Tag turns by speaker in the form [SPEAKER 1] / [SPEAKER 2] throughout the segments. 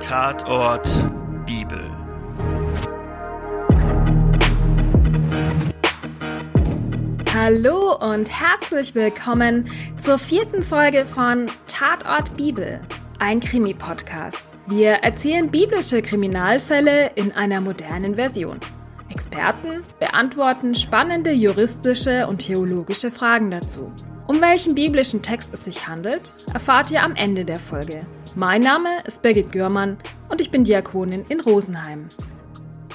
[SPEAKER 1] Tatort Bibel.
[SPEAKER 2] Hallo und herzlich willkommen zur vierten Folge von Tatort Bibel, ein Krimi-Podcast. Wir erzählen biblische Kriminalfälle in einer modernen Version. Experten beantworten spannende juristische und theologische Fragen dazu. Um welchen biblischen Text es sich handelt, erfahrt ihr am Ende der Folge. Mein Name ist Birgit Görmann und ich bin Diakonin in Rosenheim.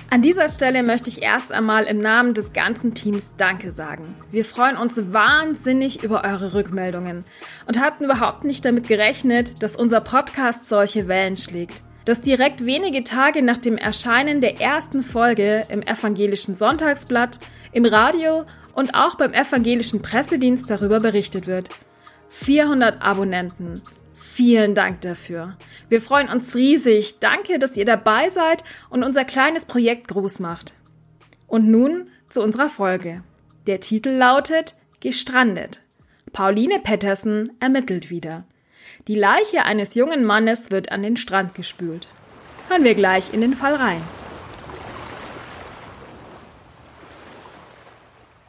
[SPEAKER 2] An dieser Stelle möchte ich erst einmal im Namen des ganzen Teams Danke sagen. Wir freuen uns wahnsinnig über eure Rückmeldungen und hatten überhaupt nicht damit gerechnet, dass unser Podcast solche Wellen schlägt. Dass direkt wenige Tage nach dem Erscheinen der ersten Folge im evangelischen Sonntagsblatt, im Radio und auch beim evangelischen Pressedienst darüber berichtet wird. 400 Abonnenten. Vielen Dank dafür. Wir freuen uns riesig. Danke, dass ihr dabei seid und unser kleines Projekt groß macht. Und nun zu unserer Folge. Der Titel lautet Gestrandet. Pauline Pettersen ermittelt wieder. Die Leiche eines jungen Mannes wird an den Strand gespült. Hören wir gleich in den Fall rein.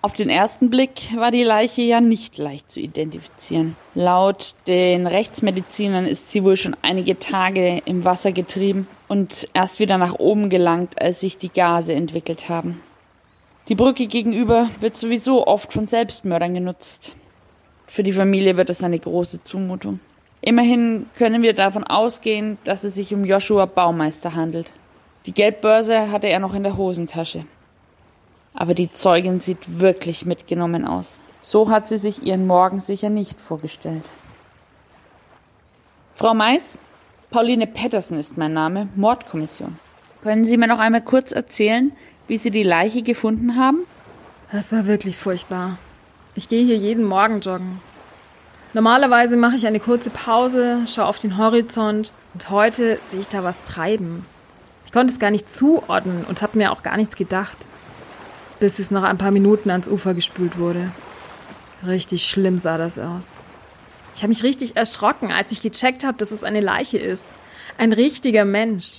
[SPEAKER 3] Auf den ersten Blick war die Leiche ja nicht leicht zu identifizieren. Laut den Rechtsmedizinern ist sie wohl schon einige Tage im Wasser getrieben und erst wieder nach oben gelangt, als sich die Gase entwickelt haben. Die Brücke gegenüber wird sowieso oft von Selbstmördern genutzt. Für die Familie wird es eine große Zumutung. Immerhin können wir davon ausgehen, dass es sich um Joshua Baumeister handelt. Die Geldbörse hatte er noch in der Hosentasche aber die Zeugin sieht wirklich mitgenommen aus. So hat sie sich ihren Morgen sicher nicht vorgestellt. Frau Mais, Pauline Pettersen ist mein Name, Mordkommission. Können Sie mir noch einmal kurz erzählen, wie Sie die Leiche gefunden haben?
[SPEAKER 2] Das war wirklich furchtbar. Ich gehe hier jeden Morgen joggen. Normalerweise mache ich eine kurze Pause, schaue auf den Horizont und heute sehe ich da was treiben. Ich konnte es gar nicht zuordnen und habe mir auch gar nichts gedacht bis es nach ein paar Minuten ans Ufer gespült wurde. Richtig schlimm sah das aus. Ich habe mich richtig erschrocken, als ich gecheckt habe, dass es eine Leiche ist. Ein richtiger Mensch.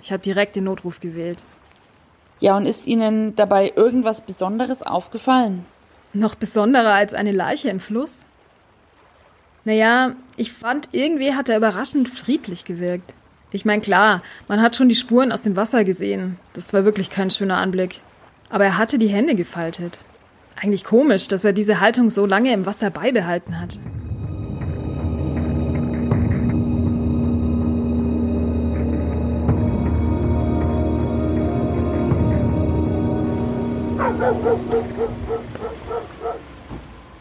[SPEAKER 2] Ich habe direkt den Notruf gewählt.
[SPEAKER 3] Ja, und ist Ihnen dabei irgendwas Besonderes aufgefallen?
[SPEAKER 2] Noch besonderer als eine Leiche im Fluss? Naja, ich fand, irgendwie hat er überraschend friedlich gewirkt. Ich meine, klar, man hat schon die Spuren aus dem Wasser gesehen. Das war wirklich kein schöner Anblick. Aber er hatte die Hände gefaltet. Eigentlich komisch, dass er diese Haltung so lange im Wasser beibehalten hat.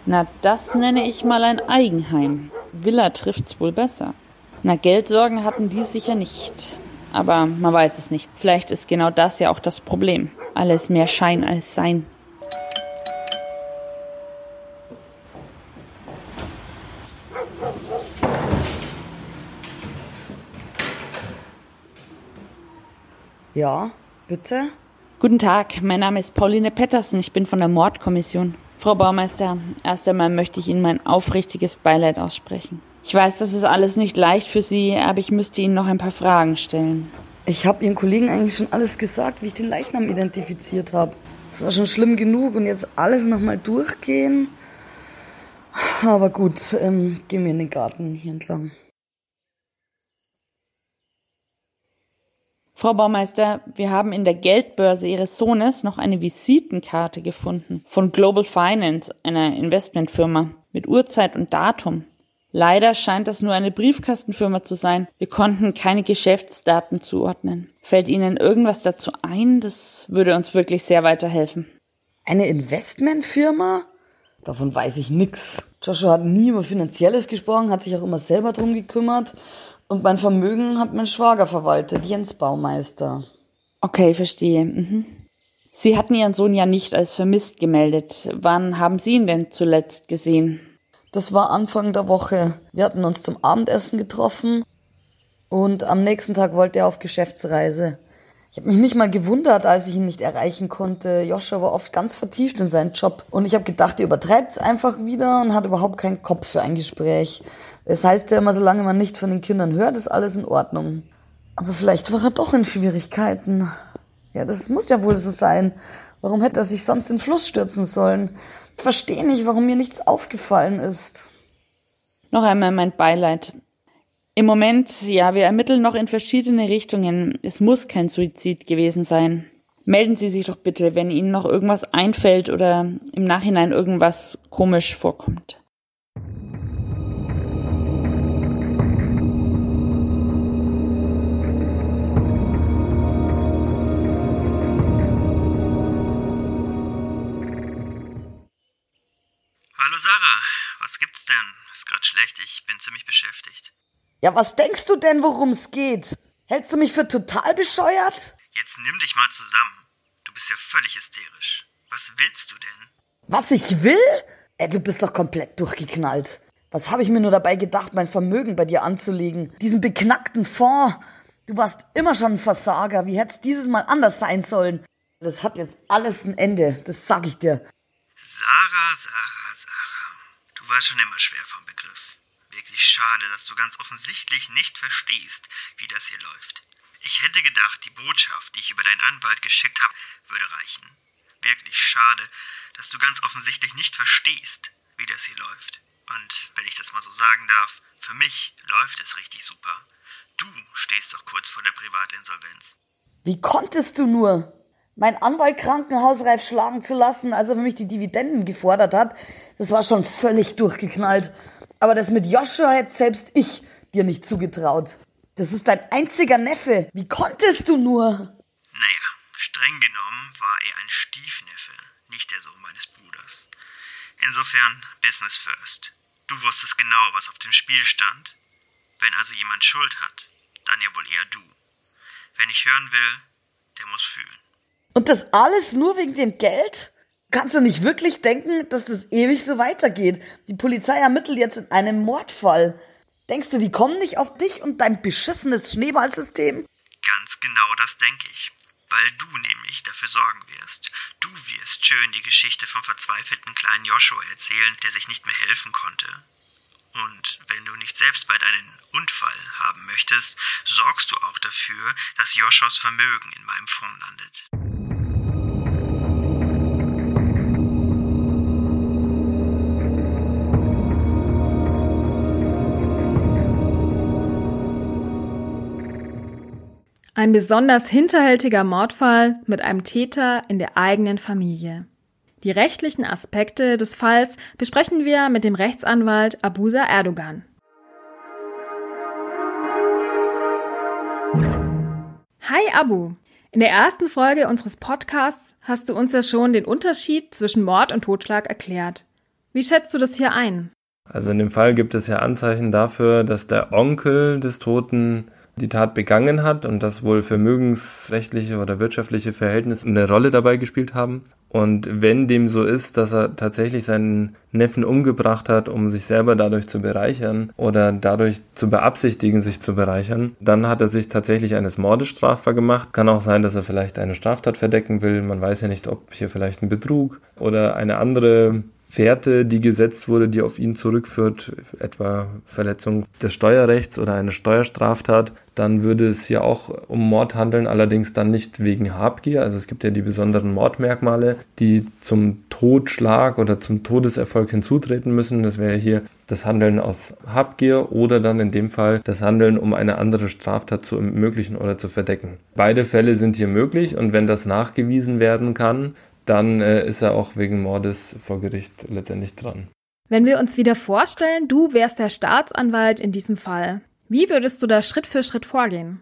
[SPEAKER 3] Na, das nenne ich mal ein Eigenheim. Villa trifft's wohl besser. Na, Geldsorgen hatten die sicher nicht. Aber man weiß es nicht. Vielleicht ist genau das ja auch das Problem alles mehr Schein als Sein.
[SPEAKER 4] Ja, bitte?
[SPEAKER 3] Guten Tag, mein Name ist Pauline Pettersen, ich bin von der Mordkommission. Frau Baumeister, erst einmal möchte ich Ihnen mein aufrichtiges Beileid aussprechen. Ich weiß, das ist alles nicht leicht für Sie, aber ich müsste Ihnen noch ein paar Fragen stellen.
[SPEAKER 4] Ich habe Ihren Kollegen eigentlich schon alles gesagt, wie ich den Leichnam identifiziert habe. Das war schon schlimm genug und jetzt alles nochmal durchgehen. Aber gut, ähm, gehen wir in den Garten hier entlang.
[SPEAKER 3] Frau Baumeister, wir haben in der Geldbörse Ihres Sohnes noch eine Visitenkarte gefunden von Global Finance, einer Investmentfirma, mit Uhrzeit und Datum. Leider scheint das nur eine Briefkastenfirma zu sein. Wir konnten keine Geschäftsdaten zuordnen. Fällt Ihnen irgendwas dazu ein? Das würde uns wirklich sehr weiterhelfen.
[SPEAKER 4] Eine Investmentfirma? Davon weiß ich nix. Joshua hat nie über Finanzielles gesprochen, hat sich auch immer selber drum gekümmert. Und mein Vermögen hat mein Schwager verwaltet, Jens Baumeister.
[SPEAKER 3] Okay, verstehe. Mhm. Sie hatten Ihren Sohn ja nicht als vermisst gemeldet. Wann haben Sie ihn denn zuletzt gesehen?
[SPEAKER 4] Das war Anfang der Woche. Wir hatten uns zum Abendessen getroffen und am nächsten Tag wollte er auf Geschäftsreise. Ich habe mich nicht mal gewundert, als ich ihn nicht erreichen konnte. Joscha war oft ganz vertieft in seinen Job. Und ich habe gedacht, er übertreibt es einfach wieder und hat überhaupt keinen Kopf für ein Gespräch. Es heißt ja immer, solange man nichts von den Kindern hört, ist alles in Ordnung. Aber vielleicht war er doch in Schwierigkeiten. Ja, das muss ja wohl so sein. Warum hätte er sich sonst in den Fluss stürzen sollen? Verstehe nicht, warum mir nichts aufgefallen ist.
[SPEAKER 3] Noch einmal mein Beileid. Im Moment, ja, wir ermitteln noch in verschiedene Richtungen. Es muss kein Suizid gewesen sein. Melden Sie sich doch bitte, wenn Ihnen noch irgendwas einfällt oder im Nachhinein irgendwas komisch vorkommt.
[SPEAKER 1] Hallo Sarah, was gibt's denn? Ist grad schlecht, ich bin ziemlich beschäftigt.
[SPEAKER 4] Ja, was denkst du denn, worum es geht? Hältst du mich für total bescheuert?
[SPEAKER 1] Jetzt nimm dich mal zusammen. Du bist ja völlig hysterisch. Was willst du denn?
[SPEAKER 4] Was ich will? Ey, du bist doch komplett durchgeknallt. Was habe ich mir nur dabei gedacht, mein Vermögen bei dir anzulegen? Diesen beknackten Fonds. Du warst immer schon ein Versager. Wie hätte es dieses Mal anders sein sollen? Das hat jetzt alles ein Ende, das sag ich dir.
[SPEAKER 1] Sarah. Du warst schon immer schwer vom Begriff. Wirklich schade, dass du ganz offensichtlich nicht verstehst, wie das hier läuft. Ich hätte gedacht, die Botschaft, die ich über deinen Anwalt geschickt habe, würde reichen. Wirklich schade, dass du ganz offensichtlich nicht verstehst, wie das hier läuft. Und wenn ich das mal so sagen darf, für mich läuft es richtig super. Du stehst doch kurz vor der Privatinsolvenz.
[SPEAKER 4] Wie konntest du nur? Mein Anwalt krankenhausreif schlagen zu lassen, als er für mich die Dividenden gefordert hat, das war schon völlig durchgeknallt. Aber das mit Joshua hätte selbst ich dir nicht zugetraut. Das ist dein einziger Neffe. Wie konntest du nur?
[SPEAKER 1] Naja, streng genommen war er ein Stiefneffe, nicht der Sohn meines Bruders. Insofern Business first. Du wusstest genau, was auf dem Spiel stand. Wenn also jemand Schuld hat, dann ja wohl eher du. Wenn ich hören will.
[SPEAKER 4] Und das alles nur wegen dem Geld? Kannst du nicht wirklich denken, dass das ewig so weitergeht? Die Polizei ermittelt jetzt in einem Mordfall. Denkst du, die kommen nicht auf dich und dein beschissenes Schneeballsystem?
[SPEAKER 1] Ganz genau das denke ich. Weil du nämlich dafür sorgen wirst. Du wirst schön die Geschichte vom verzweifelten kleinen Joshua erzählen, der sich nicht mehr helfen konnte. Und wenn du nicht selbst bald einen Unfall haben möchtest, sorgst du auch dafür, dass Joshuas Vermögen in meinem Fonds landet.
[SPEAKER 2] Ein besonders hinterhältiger Mordfall mit einem Täter in der eigenen Familie. Die rechtlichen Aspekte des Falls besprechen wir mit dem Rechtsanwalt Abusa Erdogan. Hi Abu. In der ersten Folge unseres Podcasts hast du uns ja schon den Unterschied zwischen Mord und Totschlag erklärt. Wie schätzt du das hier ein?
[SPEAKER 5] Also in dem Fall gibt es ja Anzeichen dafür, dass der Onkel des Toten die Tat begangen hat und dass wohl vermögensrechtliche oder wirtschaftliche Verhältnisse eine Rolle dabei gespielt haben. Und wenn dem so ist, dass er tatsächlich seinen Neffen umgebracht hat, um sich selber dadurch zu bereichern oder dadurch zu beabsichtigen, sich zu bereichern, dann hat er sich tatsächlich eines Mordes strafbar gemacht. Kann auch sein, dass er vielleicht eine Straftat verdecken will. Man weiß ja nicht, ob hier vielleicht ein Betrug oder eine andere Fährte, die gesetzt wurde, die auf ihn zurückführt, etwa Verletzung des Steuerrechts oder eine Steuerstraftat, dann würde es hier auch um Mord handeln, allerdings dann nicht wegen Habgier. Also es gibt ja die besonderen Mordmerkmale, die zum Totschlag oder zum Todeserfolg hinzutreten müssen. Das wäre hier das Handeln aus Habgier oder dann in dem Fall das Handeln, um eine andere Straftat zu ermöglichen oder zu verdecken. Beide Fälle sind hier möglich und wenn das nachgewiesen werden kann, dann äh, ist er auch wegen Mordes vor Gericht letztendlich dran.
[SPEAKER 2] Wenn wir uns wieder vorstellen, du wärst der Staatsanwalt in diesem Fall, wie würdest du da Schritt für Schritt vorgehen?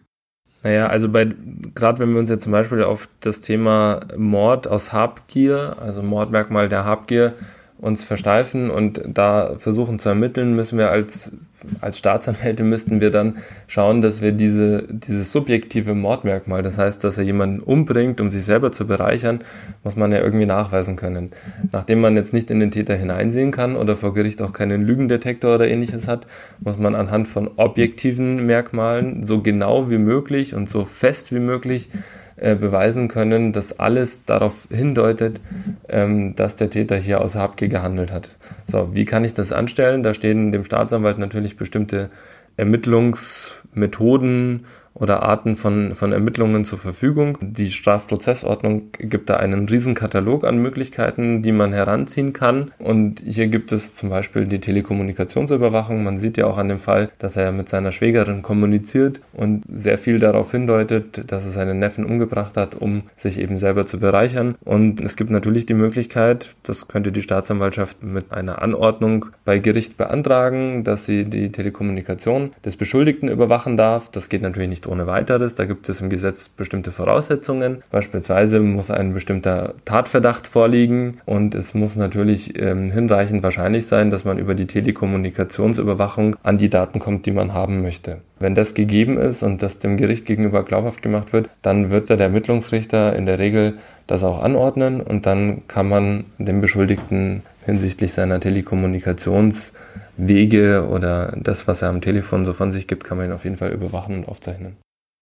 [SPEAKER 5] Naja, also bei, gerade wenn wir uns jetzt zum Beispiel auf das Thema Mord aus Habgier, also Mordmerkmal der Habgier, uns versteifen und da versuchen zu ermitteln, müssen wir als, als Staatsanwälte müssten wir dann schauen, dass wir diese, dieses subjektive Mordmerkmal, das heißt, dass er jemanden umbringt, um sich selber zu bereichern, muss man ja irgendwie nachweisen können. Nachdem man jetzt nicht in den Täter hineinsehen kann oder vor Gericht auch keinen Lügendetektor oder ähnliches hat, muss man anhand von objektiven Merkmalen so genau wie möglich und so fest wie möglich äh, beweisen können, dass alles darauf hindeutet, ähm, dass der Täter hier aus Habgier gehandelt hat. So, wie kann ich das anstellen? Da stehen dem Staatsanwalt natürlich bestimmte Ermittlungsmethoden oder Arten von, von Ermittlungen zur Verfügung. Die Strafprozessordnung gibt da einen riesen Katalog an Möglichkeiten, die man heranziehen kann. Und hier gibt es zum Beispiel die Telekommunikationsüberwachung. Man sieht ja auch an dem Fall, dass er mit seiner Schwägerin kommuniziert und sehr viel darauf hindeutet, dass er seinen Neffen umgebracht hat, um sich eben selber zu bereichern. Und es gibt natürlich die Möglichkeit, das könnte die Staatsanwaltschaft mit einer Anordnung bei Gericht beantragen, dass sie die Telekommunikation des Beschuldigten überwachen darf. Das geht natürlich nicht ohne weiteres. Da gibt es im Gesetz bestimmte Voraussetzungen. Beispielsweise muss ein bestimmter Tatverdacht vorliegen und es muss natürlich ähm, hinreichend wahrscheinlich sein, dass man über die Telekommunikationsüberwachung an die Daten kommt, die man haben möchte. Wenn das gegeben ist und das dem Gericht gegenüber glaubhaft gemacht wird, dann wird der Ermittlungsrichter in der Regel das auch anordnen und dann kann man den Beschuldigten hinsichtlich seiner Telekommunikations Wege oder das, was er am Telefon so von sich gibt, kann man ihn auf jeden Fall überwachen und aufzeichnen.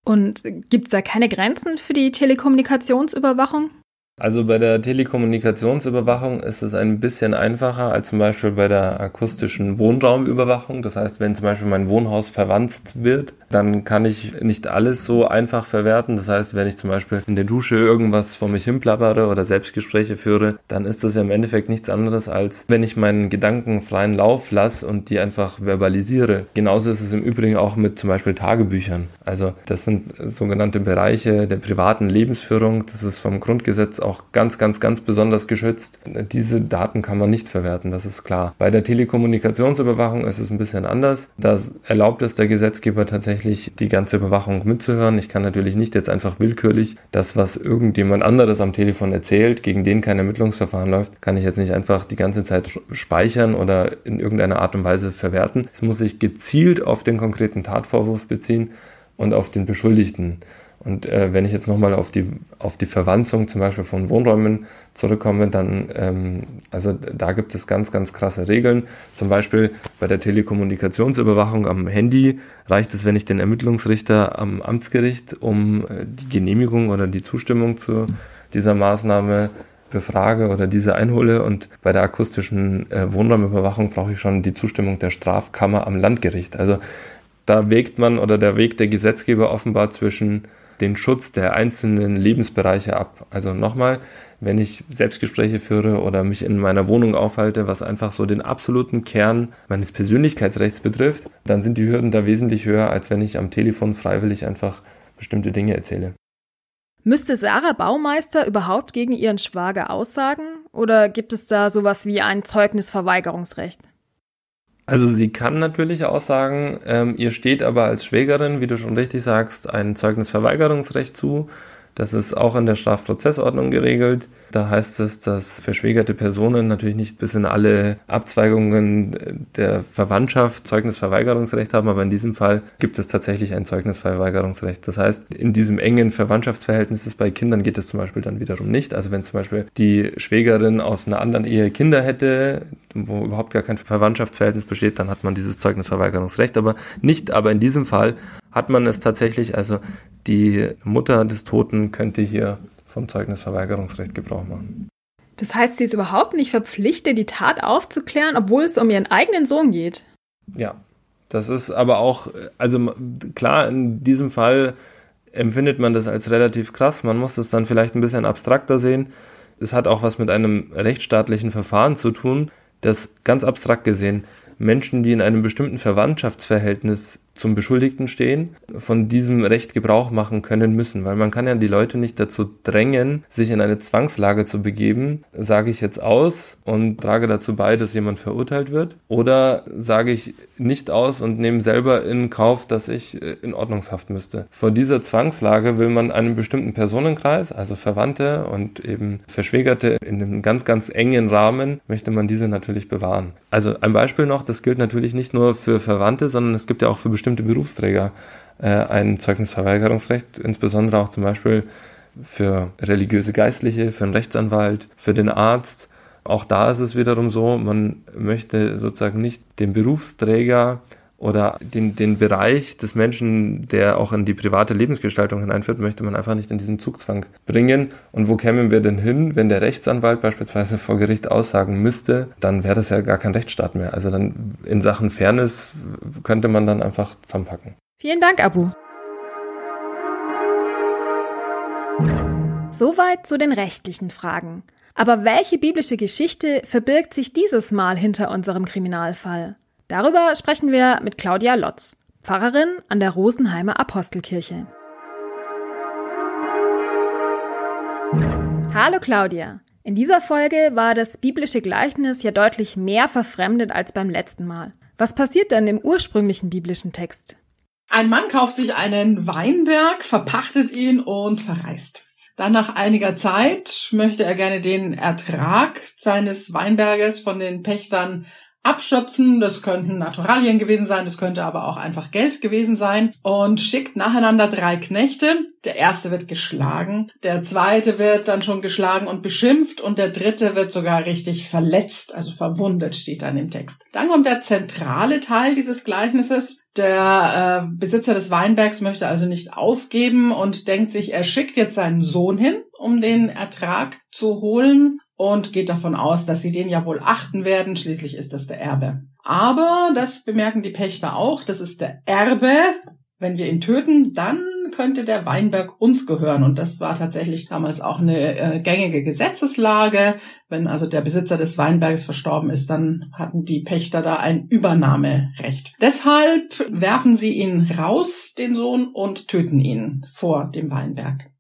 [SPEAKER 2] Und gibt es da keine Grenzen für die Telekommunikationsüberwachung?
[SPEAKER 5] Also bei der Telekommunikationsüberwachung ist es ein bisschen einfacher als zum Beispiel bei der akustischen Wohnraumüberwachung. Das heißt, wenn zum Beispiel mein Wohnhaus verwandt wird, dann kann ich nicht alles so einfach verwerten. Das heißt, wenn ich zum Beispiel in der Dusche irgendwas vor mich hinplappere oder Selbstgespräche führe, dann ist das ja im Endeffekt nichts anderes, als wenn ich meinen Gedanken freien Lauf lasse und die einfach verbalisiere. Genauso ist es im Übrigen auch mit zum Beispiel Tagebüchern. Also das sind sogenannte Bereiche der privaten Lebensführung. Das ist vom Grundgesetz auch ganz, ganz, ganz besonders geschützt. Diese Daten kann man nicht verwerten, das ist klar. Bei der Telekommunikationsüberwachung ist es ein bisschen anders. Das erlaubt es der Gesetzgeber tatsächlich, die ganze Überwachung mitzuhören. Ich kann natürlich nicht jetzt einfach willkürlich das, was irgendjemand anderes am Telefon erzählt, gegen den kein Ermittlungsverfahren läuft, kann ich jetzt nicht einfach die ganze Zeit speichern oder in irgendeiner Art und Weise verwerten. Es muss sich gezielt auf den konkreten Tatvorwurf beziehen und auf den Beschuldigten. Und äh, wenn ich jetzt nochmal auf die, auf die Verwanzung zum Beispiel von Wohnräumen zurückkomme, dann, ähm, also da gibt es ganz, ganz krasse Regeln. Zum Beispiel bei der Telekommunikationsüberwachung am Handy reicht es, wenn ich den Ermittlungsrichter am Amtsgericht um äh, die Genehmigung oder die Zustimmung zu dieser Maßnahme befrage oder diese einhole. Und bei der akustischen äh, Wohnraumüberwachung brauche ich schon die Zustimmung der Strafkammer am Landgericht. Also da wägt man oder der Weg der Gesetzgeber offenbar zwischen den Schutz der einzelnen Lebensbereiche ab. Also nochmal, wenn ich Selbstgespräche führe oder mich in meiner Wohnung aufhalte, was einfach so den absoluten Kern meines Persönlichkeitsrechts betrifft, dann sind die Hürden da wesentlich höher, als wenn ich am Telefon freiwillig einfach bestimmte Dinge erzähle.
[SPEAKER 2] Müsste Sarah Baumeister überhaupt gegen ihren Schwager aussagen oder gibt es da sowas wie ein Zeugnisverweigerungsrecht?
[SPEAKER 5] Also sie kann natürlich aussagen, ähm, ihr steht aber als Schwägerin, wie du schon richtig sagst, ein Zeugnisverweigerungsrecht zu. Das ist auch in der Strafprozessordnung geregelt. Da heißt es, dass verschwägerte Personen natürlich nicht bis in alle Abzweigungen der Verwandtschaft Zeugnisverweigerungsrecht haben, aber in diesem Fall gibt es tatsächlich ein Zeugnisverweigerungsrecht. Das heißt, in diesem engen Verwandtschaftsverhältnis bei Kindern geht es zum Beispiel dann wiederum nicht. Also wenn zum Beispiel die Schwägerin aus einer anderen Ehe Kinder hätte, wo überhaupt gar kein Verwandtschaftsverhältnis besteht, dann hat man dieses Zeugnisverweigerungsrecht, aber nicht. Aber in diesem Fall hat man es tatsächlich, also die Mutter des Toten könnte hier vom Zeugnisverweigerungsrecht Gebrauch machen.
[SPEAKER 2] Das heißt, sie ist überhaupt nicht verpflichtet, die Tat aufzuklären, obwohl es um ihren eigenen Sohn geht.
[SPEAKER 5] Ja, das ist aber auch, also klar, in diesem Fall empfindet man das als relativ krass. Man muss das dann vielleicht ein bisschen abstrakter sehen. Es hat auch was mit einem rechtsstaatlichen Verfahren zu tun, das ganz abstrakt gesehen Menschen, die in einem bestimmten Verwandtschaftsverhältnis zum Beschuldigten stehen, von diesem Recht Gebrauch machen können müssen, weil man kann ja die Leute nicht dazu drängen, sich in eine Zwangslage zu begeben, sage ich jetzt aus und trage dazu bei, dass jemand verurteilt wird, oder sage ich nicht aus und nehme selber in Kauf, dass ich äh, in Ordnungshaft müsste. Vor dieser Zwangslage will man einen bestimmten Personenkreis, also Verwandte und eben Verschwägerte in einem ganz, ganz engen Rahmen, möchte man diese natürlich bewahren. Also ein Beispiel noch, das gilt natürlich nicht nur für Verwandte, sondern es gibt ja auch für bestimmte Berufsträger äh, ein Zeugnisverweigerungsrecht, insbesondere auch zum Beispiel für religiöse Geistliche, für einen Rechtsanwalt, für den Arzt. Auch da ist es wiederum so, man möchte sozusagen nicht den Berufsträger oder den, den Bereich des Menschen, der auch in die private Lebensgestaltung hineinführt, möchte man einfach nicht in diesen Zugzwang bringen. Und wo kämen wir denn hin, wenn der Rechtsanwalt beispielsweise vor Gericht aussagen müsste, dann wäre das ja gar kein Rechtsstaat mehr. Also dann in Sachen Fairness könnte man dann einfach zusammenpacken.
[SPEAKER 2] Vielen Dank, Abu. Soweit zu den rechtlichen Fragen. Aber welche biblische Geschichte verbirgt sich dieses Mal hinter unserem Kriminalfall? Darüber sprechen wir mit Claudia Lotz, Pfarrerin an der Rosenheimer Apostelkirche. Hallo Claudia. In dieser Folge war das biblische Gleichnis ja deutlich mehr verfremdet als beim letzten Mal. Was passiert denn im ursprünglichen biblischen Text?
[SPEAKER 6] Ein Mann kauft sich einen Weinberg, verpachtet ihn und verreist. Dann nach einiger Zeit möchte er gerne den Ertrag seines Weinberges von den Pächtern abschöpfen. Das könnten Naturalien gewesen sein, das könnte aber auch einfach Geld gewesen sein. Und schickt nacheinander drei Knechte. Der erste wird geschlagen, der zweite wird dann schon geschlagen und beschimpft und der dritte wird sogar richtig verletzt, also verwundet steht dann im Text. Dann kommt der zentrale Teil dieses Gleichnisses. Der äh, Besitzer des Weinbergs möchte also nicht aufgeben und denkt sich, er schickt jetzt seinen Sohn hin, um den Ertrag zu holen und geht davon aus, dass sie den ja wohl achten werden. Schließlich ist das der Erbe. Aber das bemerken die Pächter auch. Das ist der Erbe. Wenn wir ihn töten, dann könnte der Weinberg uns gehören. Und das war tatsächlich damals auch eine äh, gängige Gesetzeslage. Wenn also der Besitzer des Weinbergs verstorben ist, dann hatten die Pächter da ein Übernahmerecht. Deshalb werfen sie ihn raus, den Sohn, und töten ihn vor dem Weinberg.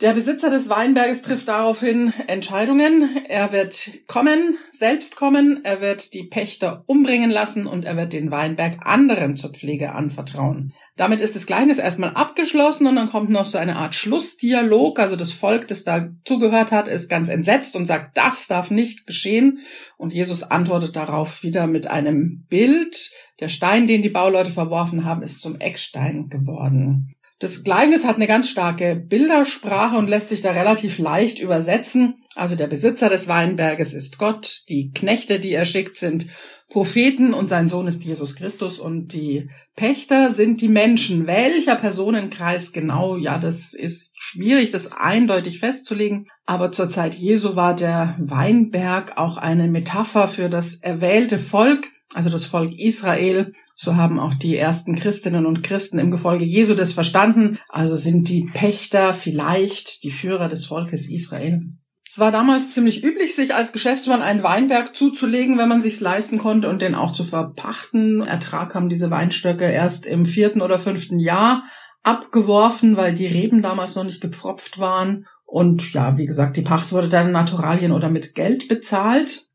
[SPEAKER 6] Der Besitzer des Weinberges trifft daraufhin Entscheidungen. Er wird kommen, selbst kommen, er wird die Pächter umbringen lassen und er wird den Weinberg anderen zur Pflege anvertrauen. Damit ist das Gleichnis erstmal abgeschlossen und dann kommt noch so eine Art Schlussdialog. Also das Volk, das da zugehört hat, ist ganz entsetzt und sagt, das darf nicht geschehen. Und Jesus antwortet darauf wieder mit einem Bild. Der Stein, den die Bauleute verworfen haben, ist zum Eckstein geworden. Das Gleichnis hat eine ganz starke Bildersprache und lässt sich da relativ leicht übersetzen. Also der Besitzer des Weinberges ist Gott, die Knechte, die er schickt, sind Propheten und sein Sohn ist Jesus Christus und die Pächter sind die Menschen. Welcher Personenkreis genau? Ja, das ist schwierig, das eindeutig festzulegen. Aber zur Zeit Jesu war der Weinberg auch eine Metapher für das erwählte Volk, also das Volk Israel. So haben auch die ersten Christinnen und Christen im Gefolge Jesu das verstanden. Also sind die Pächter vielleicht die Führer des Volkes Israel. Es war damals ziemlich üblich, sich als Geschäftsmann einen Weinberg zuzulegen, wenn man sich's leisten konnte und den auch zu verpachten. Ertrag haben diese Weinstöcke erst im vierten oder fünften Jahr abgeworfen, weil die Reben damals noch nicht gepfropft waren. Und ja, wie gesagt, die Pacht wurde dann in Naturalien oder mit Geld bezahlt.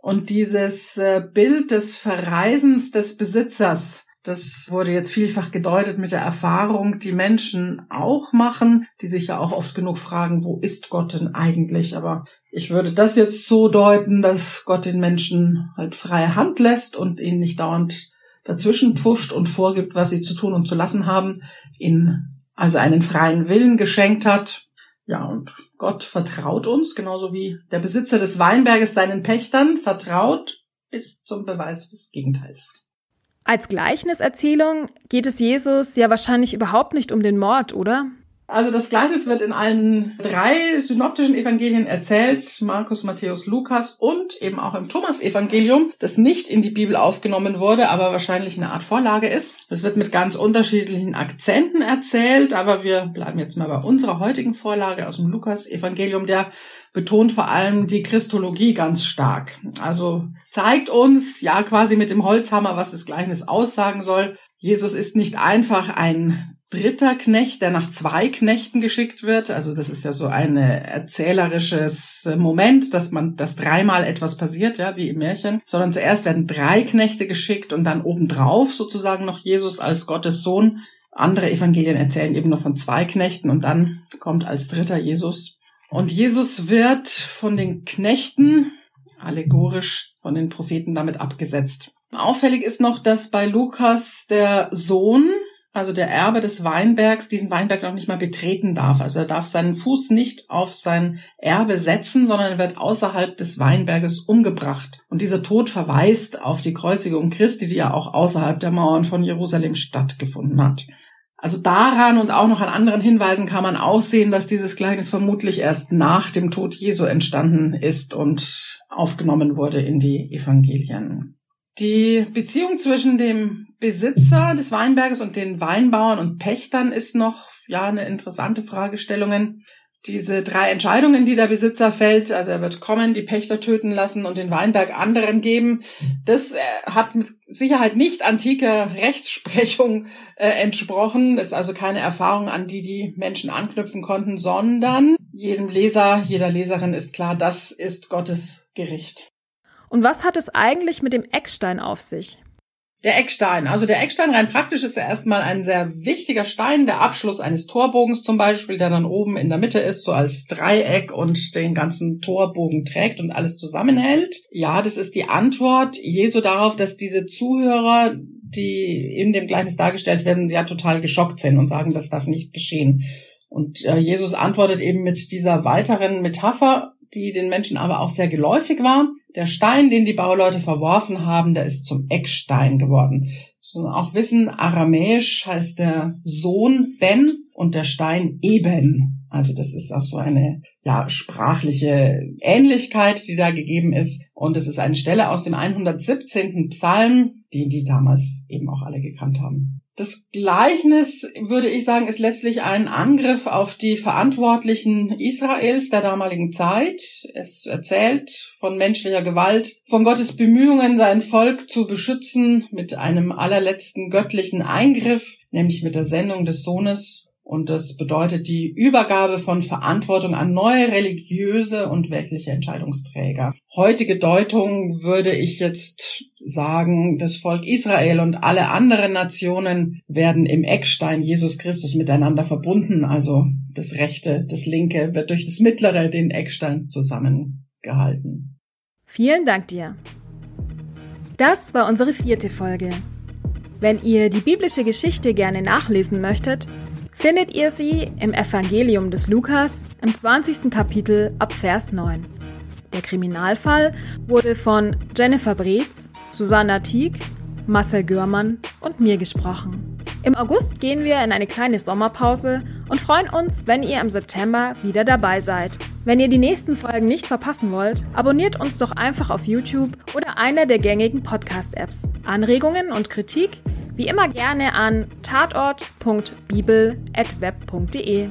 [SPEAKER 6] Und dieses äh, Bild des Verreisens des Besitzers, das wurde jetzt vielfach gedeutet mit der Erfahrung, die Menschen auch machen, die sich ja auch oft genug fragen, wo ist Gott denn eigentlich? Aber ich würde das jetzt so deuten, dass Gott den Menschen halt freie Hand lässt und ihnen nicht dauernd dazwischen pfuscht und vorgibt, was sie zu tun und zu lassen haben, ihnen also einen freien Willen geschenkt hat, ja, und Gott vertraut uns, genauso wie der Besitzer des Weinberges seinen Pächtern vertraut bis zum Beweis des Gegenteils.
[SPEAKER 2] Als Gleichniserzählung geht es Jesus ja wahrscheinlich überhaupt nicht um den Mord, oder?
[SPEAKER 6] Also das Gleichnis wird in allen drei synoptischen Evangelien erzählt, Markus, Matthäus, Lukas und eben auch im Thomas-Evangelium, das nicht in die Bibel aufgenommen wurde, aber wahrscheinlich eine Art Vorlage ist. Das wird mit ganz unterschiedlichen Akzenten erzählt, aber wir bleiben jetzt mal bei unserer heutigen Vorlage aus dem Lukas-Evangelium, der betont vor allem die Christologie ganz stark. Also zeigt uns ja quasi mit dem Holzhammer, was das Gleichnis aussagen soll. Jesus ist nicht einfach ein dritter Knecht, der nach zwei Knechten geschickt wird. Also das ist ja so ein erzählerisches Moment, dass man, dass dreimal etwas passiert, ja, wie im Märchen, sondern zuerst werden drei Knechte geschickt und dann obendrauf sozusagen noch Jesus als Gottes Sohn. Andere Evangelien erzählen eben nur von zwei Knechten und dann kommt als dritter Jesus. Und Jesus wird von den Knechten allegorisch von den Propheten damit abgesetzt. Auffällig ist noch, dass bei Lukas der Sohn also der Erbe des Weinbergs, diesen Weinberg noch nicht mal betreten darf. Also er darf seinen Fuß nicht auf sein Erbe setzen, sondern er wird außerhalb des Weinberges umgebracht. Und dieser Tod verweist auf die Kreuzigung Christi, die ja auch außerhalb der Mauern von Jerusalem stattgefunden hat. Also daran und auch noch an anderen Hinweisen kann man auch sehen, dass dieses Gleichnis vermutlich erst nach dem Tod Jesu entstanden ist und aufgenommen wurde in die Evangelien. Die Beziehung zwischen dem Besitzer des Weinberges und den Weinbauern und Pächtern ist noch ja eine interessante Fragestellung. Diese drei Entscheidungen, die der Besitzer fällt, also er wird kommen, die Pächter töten lassen und den Weinberg anderen geben, das äh, hat mit Sicherheit nicht antiker Rechtsprechung äh, entsprochen. Ist also keine Erfahrung, an die die Menschen anknüpfen konnten, sondern jedem Leser, jeder Leserin ist klar, das ist Gottes Gericht.
[SPEAKER 2] Und was hat es eigentlich mit dem Eckstein auf sich?
[SPEAKER 6] Der Eckstein. Also der Eckstein rein praktisch ist ja erstmal ein sehr wichtiger Stein, der Abschluss eines Torbogens zum Beispiel, der dann oben in der Mitte ist, so als Dreieck und den ganzen Torbogen trägt und alles zusammenhält. Ja, das ist die Antwort Jesu darauf, dass diese Zuhörer, die in dem Gleichnis dargestellt werden, ja total geschockt sind und sagen, das darf nicht geschehen. Und äh, Jesus antwortet eben mit dieser weiteren Metapher, die den Menschen aber auch sehr geläufig war. Der Stein, den die Bauleute verworfen haben, der ist zum Eckstein geworden. So auch wissen, aramäisch heißt der Sohn Ben und der Stein Eben. Also das ist auch so eine ja sprachliche Ähnlichkeit, die da gegeben ist. Und es ist eine Stelle aus dem 117. Psalm, den die damals eben auch alle gekannt haben. Das Gleichnis, würde ich sagen, ist letztlich ein Angriff auf die Verantwortlichen Israels der damaligen Zeit. Es erzählt von menschlicher Gewalt, von Gottes Bemühungen, sein Volk zu beschützen mit einem allerletzten göttlichen Eingriff, nämlich mit der Sendung des Sohnes und das bedeutet die Übergabe von Verantwortung an neue religiöse und weltliche Entscheidungsträger. Heutige Deutung würde ich jetzt sagen, das Volk Israel und alle anderen Nationen werden im Eckstein Jesus Christus miteinander verbunden. Also das Rechte, das Linke wird durch das Mittlere, den Eckstein zusammengehalten.
[SPEAKER 2] Vielen Dank dir. Das war unsere vierte Folge. Wenn ihr die biblische Geschichte gerne nachlesen möchtet, findet ihr sie im Evangelium des Lukas im 20. Kapitel ab Vers 9. Der Kriminalfall wurde von Jennifer Breetz, Susanna Tieck, Marcel Görmann und mir gesprochen. Im August gehen wir in eine kleine Sommerpause und freuen uns, wenn ihr im September wieder dabei seid. Wenn ihr die nächsten Folgen nicht verpassen wollt, abonniert uns doch einfach auf YouTube oder einer der gängigen Podcast-Apps. Anregungen und Kritik wie immer gerne an tatort.bibel.web.de.